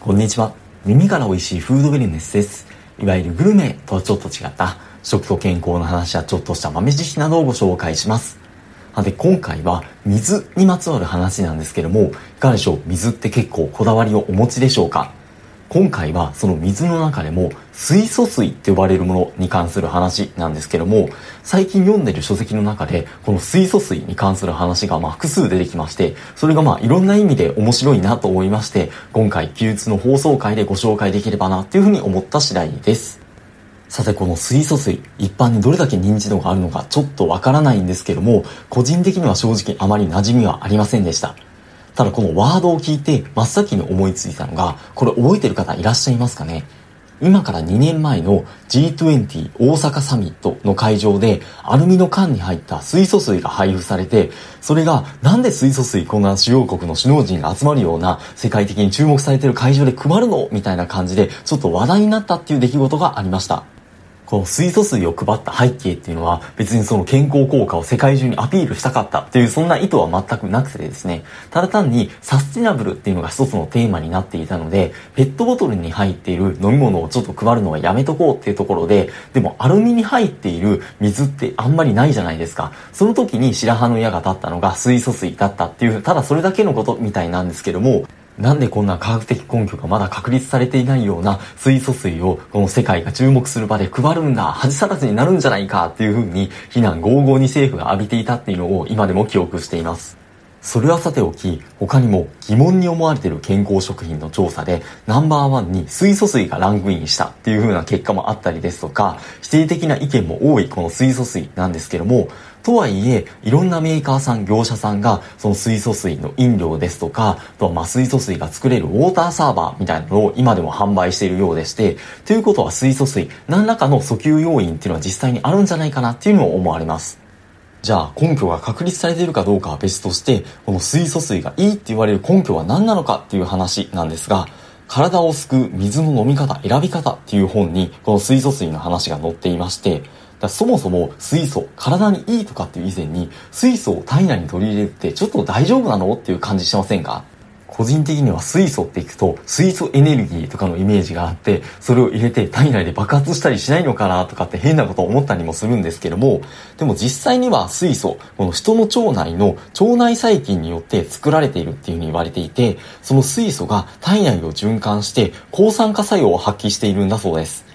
こんにちは。耳から美味しいフードウェルネスです。いわゆるグルメとはちょっと違った食と健康の話やちょっとした豆知識などをご紹介します。で、今回は水にまつわる話なんですけども、いかがでしょう？水って結構こだわりをお持ちでしょうか？今回はその水の中でも水素水って呼ばれるものに関する話なんですけども最近読んでる書籍の中でこの水素水に関する話がま複数出てきましてそれがまあいろんな意味で面白いなと思いまして今回休日の放送回でご紹介できればなっていうふうに思った次第です。さてこの水素水一般にどれだけ認知度があるのかちょっとわからないんですけども個人的には正直あまり馴染みはありませんでした。ただこのワードを聞いて真っ先に思いついたのが、これ覚えてる方いらっしゃいますかね？今から2年前の G20 大阪サミットの会場でアルミの缶に入った水素水が配布されて、それがなんで水素水こんな主要国の首脳陣が集まるような世界的に注目されてる会場で配るの？みたいな感じでちょっと話題になったっていう出来事がありました。この水素水を配った背景っていうのは別にその健康効果を世界中にアピールしたかったっていうそんな意図は全くなくてですね、ただ単にサスティナブルっていうのが一つのテーマになっていたので、ペットボトルに入っている飲み物をちょっと配るのはやめとこうっていうところで、でもアルミに入っている水ってあんまりないじゃないですか。その時に白羽の矢が立ったのが水素水だったっていう、ただそれだけのことみたいなんですけども、なんでこんな科学的根拠がまだ確立されていないような水素水をこの世界が注目する場で配るんだ、恥さらずになるんじゃないかっていうふうに非難合々に政府が浴びていたっていうのを今でも記憶しています。それはさておき、他にも疑問に思われている健康食品の調査でナンバーワンに水素水がランクインしたっていう風な結果もあったりですとか、否定的な意見も多いこの水素水なんですけども、とはいえ、いろんなメーカーさん、業者さんが、その水素水の飲料ですとか、あとはまあ水素水が作れるウォーターサーバーみたいなのを今でも販売しているようでして、ということは水素水、何らかの訴求要因っていうのは実際にあるんじゃないかなっていうのを思われます。じゃあ根拠が確立されているかどうかは別として、この水素水がいいって言われる根拠は何なのかっていう話なんですが、体を救う水の飲み方、選び方っていう本にこの水素水の話が載っていまして、そもそも水素、体にいいとかっていう以前に、水素を体内に取り入れるってちょっと大丈夫なのっていう感じしませんか？個人的には水素っていくと水素エネルギーとかのイメージがあってそれを入れて体内で爆発したりしないのかなとかって変なことを思ったりもするんですけどもでも実際には水素この人の腸内の腸内細菌によって作られているっていうふうに言われていてその水素が体内を循環して抗酸化作用を発揮しているんだそうです。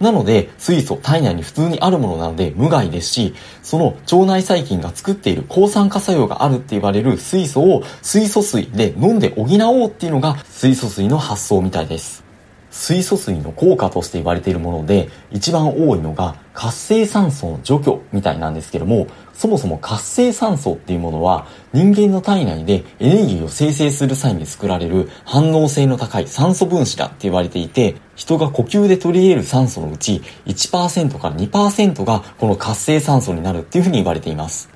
なので、水素、体内に普通にあるものなので無害ですし、その腸内細菌が作っている抗酸化作用があるって言われる水素を水素水で飲んで補おうっていうのが水素水の発想みたいです。水素水の効果として言われているもので、一番多いのが活性酸素の除去みたいなんですけども、そもそも活性酸素っていうものは人間の体内でエネルギーを生成する際に作られる反応性の高い酸素分子だって言われていて、人が呼吸で取り入れる酸素のうち1%から2%がこの活性酸素になるっていうふうに言われています。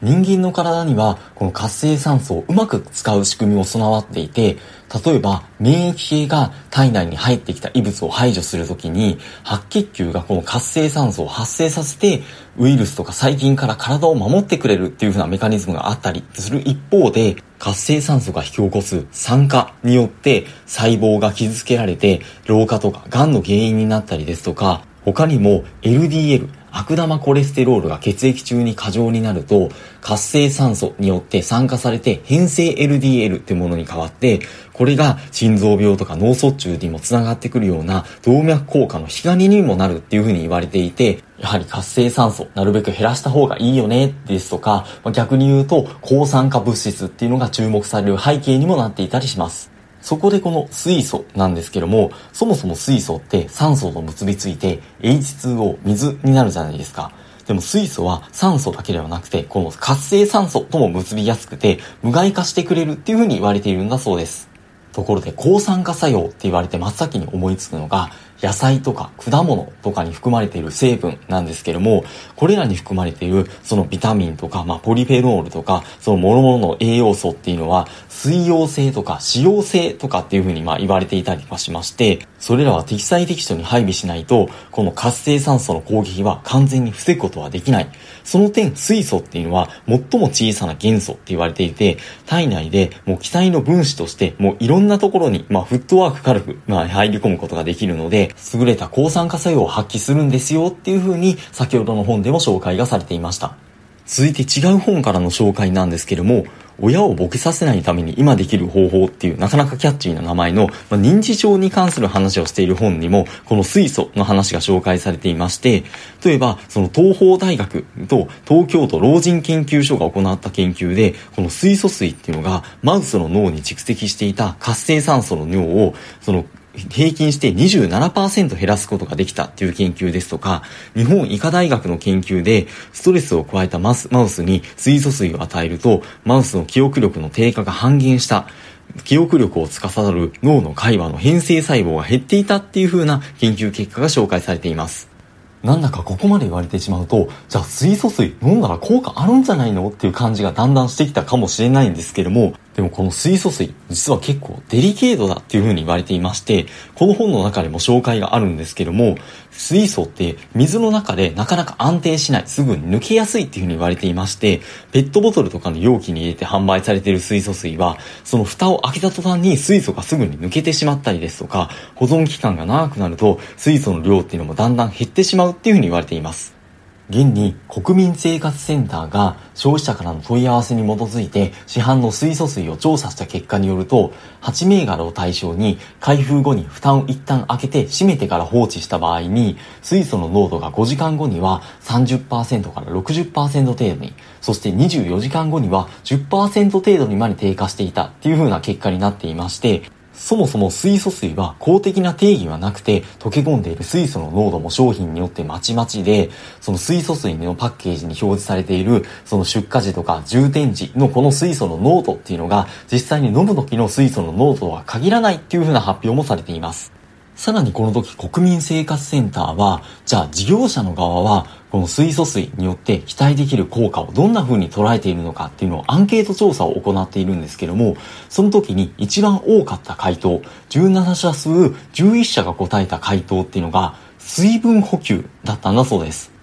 人間の体にはこの活性酸素をうまく使う仕組みも備わっていて、例えば免疫系が体内に入ってきた異物を排除するときに、白血球がこの活性酸素を発生させて、ウイルスとか細菌から体を守ってくれるっていう風なメカニズムがあったりする一方で、活性酸素が引き起こす酸化によって細胞が傷つけられて、老化とか癌の原因になったりですとか、他にも LDL、悪玉コレステロールが血液中に過剰になると活性酸素によって酸化されて変性 LDL ってものに変わってこれが心臓病とか脳卒中にもつながってくるような動脈硬化の引き金にもなるっていうふうに言われていてやはり活性酸素なるべく減らした方がいいよねですとか逆に言うと抗酸化物質っていうのが注目される背景にもなっていたりします。そこでこの水素なんですけども、そもそも水素って酸素と結びついて H2O 水になるじゃないですか。でも水素は酸素だけではなくて、この活性酸素とも結びやすくて、無害化してくれるっていう風に言われているんだそうです。ところで抗酸化作用って言われて真っ先に思いつくのが野菜とか果物とかに含まれている成分なんですけども、これらに含まれているそのビタミンとか、まあ、ポリフェノールとか、その諸々の栄養素っていうのは、水溶性とか脂溶性とかっていうふうにまあ言われていたりはしまして、それらは適材適所に配備しないと、この活性酸素の攻撃は完全に防ぐことはできない。その点、水素っていうのは最も小さな元素って言われていて、体内でもう気体の分子として、もういろんなところに、まあ、フットワーク軽く、まあ、入り込むことができるので、優れた抗酸化作用を発揮するんですよっていうふうに、先ほどの本でも紹介がされていました。続いて違う本からの紹介なんですけども、親をボケさせないために今できる方法っていうなかなかキャッチーな名前の、まあ、認知症に関する話をしている本にもこの水素の話が紹介されていまして例えばその東邦大学と東京都老人研究所が行った研究でこの水素水っていうのがマウスの脳に蓄積していた活性酸素の量をその平均して27%減らすことができたっていう研究ですとか、日本医科大学の研究でストレスを加えたマスマウスに水素水を与えると、マウスの記憶力の低下が半減した。記憶力を司る脳の会話の変性細胞が減っていたっていう風な研究結果が紹介されています。なんだかここまで言われてしまうと、じゃあ水素水飲んだら効果あるんじゃないのっていう感じがだんだんしてきたかもしれないんですけども、でもこの水素水、実は結構デリケートだっていう風に言われていまして、この本の中でも紹介があるんですけども、水素って水の中でなかなか安定しない、すぐに抜けやすいっていうふうに言われていまして、ペットボトルとかの容器に入れて販売されている水素水は、その蓋を開けた途端に水素がすぐに抜けてしまったりですとか、保存期間が長くなると水素の量っていうのもだんだん減ってしまうっていうふうに言われています。現に国民生活センターが消費者からの問い合わせに基づいて市販の水素水を調査した結果によると8銘柄を対象に開封後に蓋を一旦開けて閉めてから放置した場合に水素の濃度が5時間後には30%から60%程度にそして24時間後には10%程度にまで低下していたっていう風な結果になっていましてそもそも水素水は公的な定義はなくて、溶け込んでいる水素の濃度も商品によってまちまちで、その水素水のパッケージに表示されている、その出荷時とか充填時のこの水素の濃度っていうのが、実際に飲む時の水素の濃度は限らないっていう風な発表もされています。さらにこの時国民生活センターは、じゃあ事業者の側は、この水素水によって期待できる効果をどんな風に捉えているのかっていうのをアンケート調査を行っているんですけども、その時に一番多かった回答、17社数11社が答えた回答っていうのが、水分補給だったんだそうです。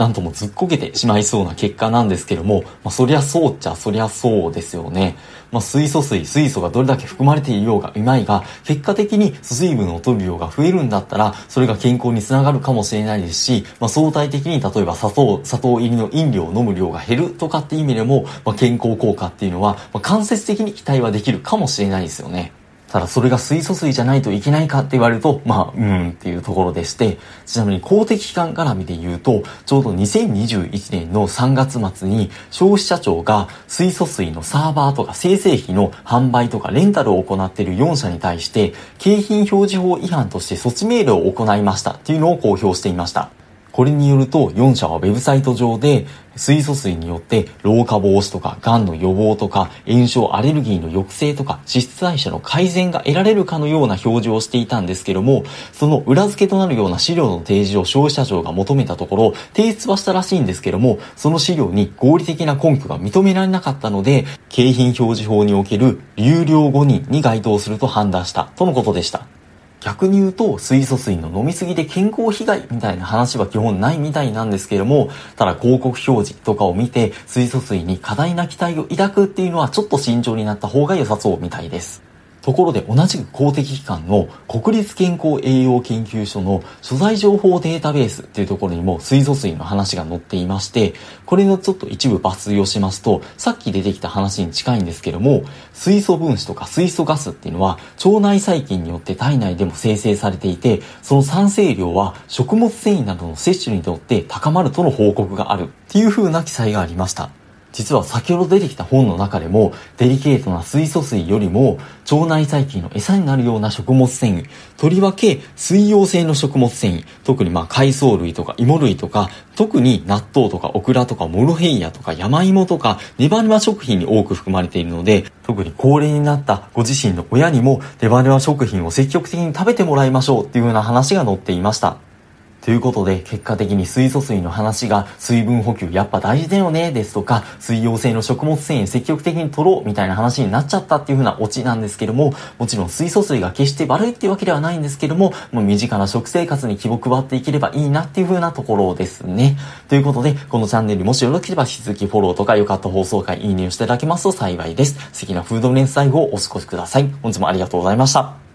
なんともずっこけてしまいそうな結果なんですけども、まあ、そりゃそうっちゃそりゃそうですよね。まあ、水素水、水素がどれだけ含まれていようがいまいが、結果的に水分を取る量が増えるんだったら、それが健康につながるかもしれないですし、まあ、相対的に例えば砂糖、砂糖入りの飲料を飲む量が減るとかって意味でも、まあ、健康効果っていうのは、まあ、間接的に期待はできるかもしれないですよね。ただそれが水素水じゃないといけないかって言われると、まあ、うんっていうところでして、ちなみに公的機関絡みで言うと、ちょうど2021年の3月末に消費者庁が水素水のサーバーとか生成費の販売とかレンタルを行っている4社に対して、景品表示法違反として措置命令を行いましたっていうのを公表していました。これによると4社はウェブサイト上で水素水によって老化防止とか癌の予防とか炎症アレルギーの抑制とか脂質代謝の改善が得られるかのような表示をしていたんですけどもその裏付けとなるような資料の提示を消費者庁が求めたところ提出はしたらしいんですけどもその資料に合理的な根拠が認められなかったので景品表示法における有料5人に該当すると判断したとのことでした。逆に言うと水素水の飲みすぎで健康被害みたいな話は基本ないみたいなんですけれども、ただ広告表示とかを見て水素水に過大な期待を抱くっていうのはちょっと慎重になった方が良さそうみたいです。ところで同じく公的機関の国立健康栄養研究所の所在情報データベースっていうところにも水素水の話が載っていまして、これのちょっと一部抜粋をしますと、さっき出てきた話に近いんですけども、水素分子とか水素ガスっていうのは腸内細菌によって体内でも生成されていて、その酸性量は食物繊維などの摂取によって高まるとの報告があるっていう風な記載がありました。実は先ほど出てきた本の中でもデリケートな水素水よりも腸内細菌の餌になるような食物繊維とりわけ水溶性の食物繊維特にまあ海藻類とか芋類とか特に納豆とかオクラとかモロヘイヤとか山芋とかネバネバ食品に多く含まれているので特に高齢になったご自身の親にもネバネバ食品を積極的に食べてもらいましょうっていうような話が載っていました。ということで、結果的に水素水の話が水分補給やっぱ大事だよね、ですとか、水溶性の食物繊維積極的に取ろうみたいな話になっちゃったっていう風なオチなんですけども、もちろん水素水が決して悪いっていうわけではないんですけども、もう身近な食生活に気を配っていければいいなっていう風なところですね。ということで、このチャンネルもしよろければ引き続きフォローとか良かった放送回、いいねをしていただけますと幸いです。素敵なフードレンス最後をお過ごしください。本日もありがとうございました。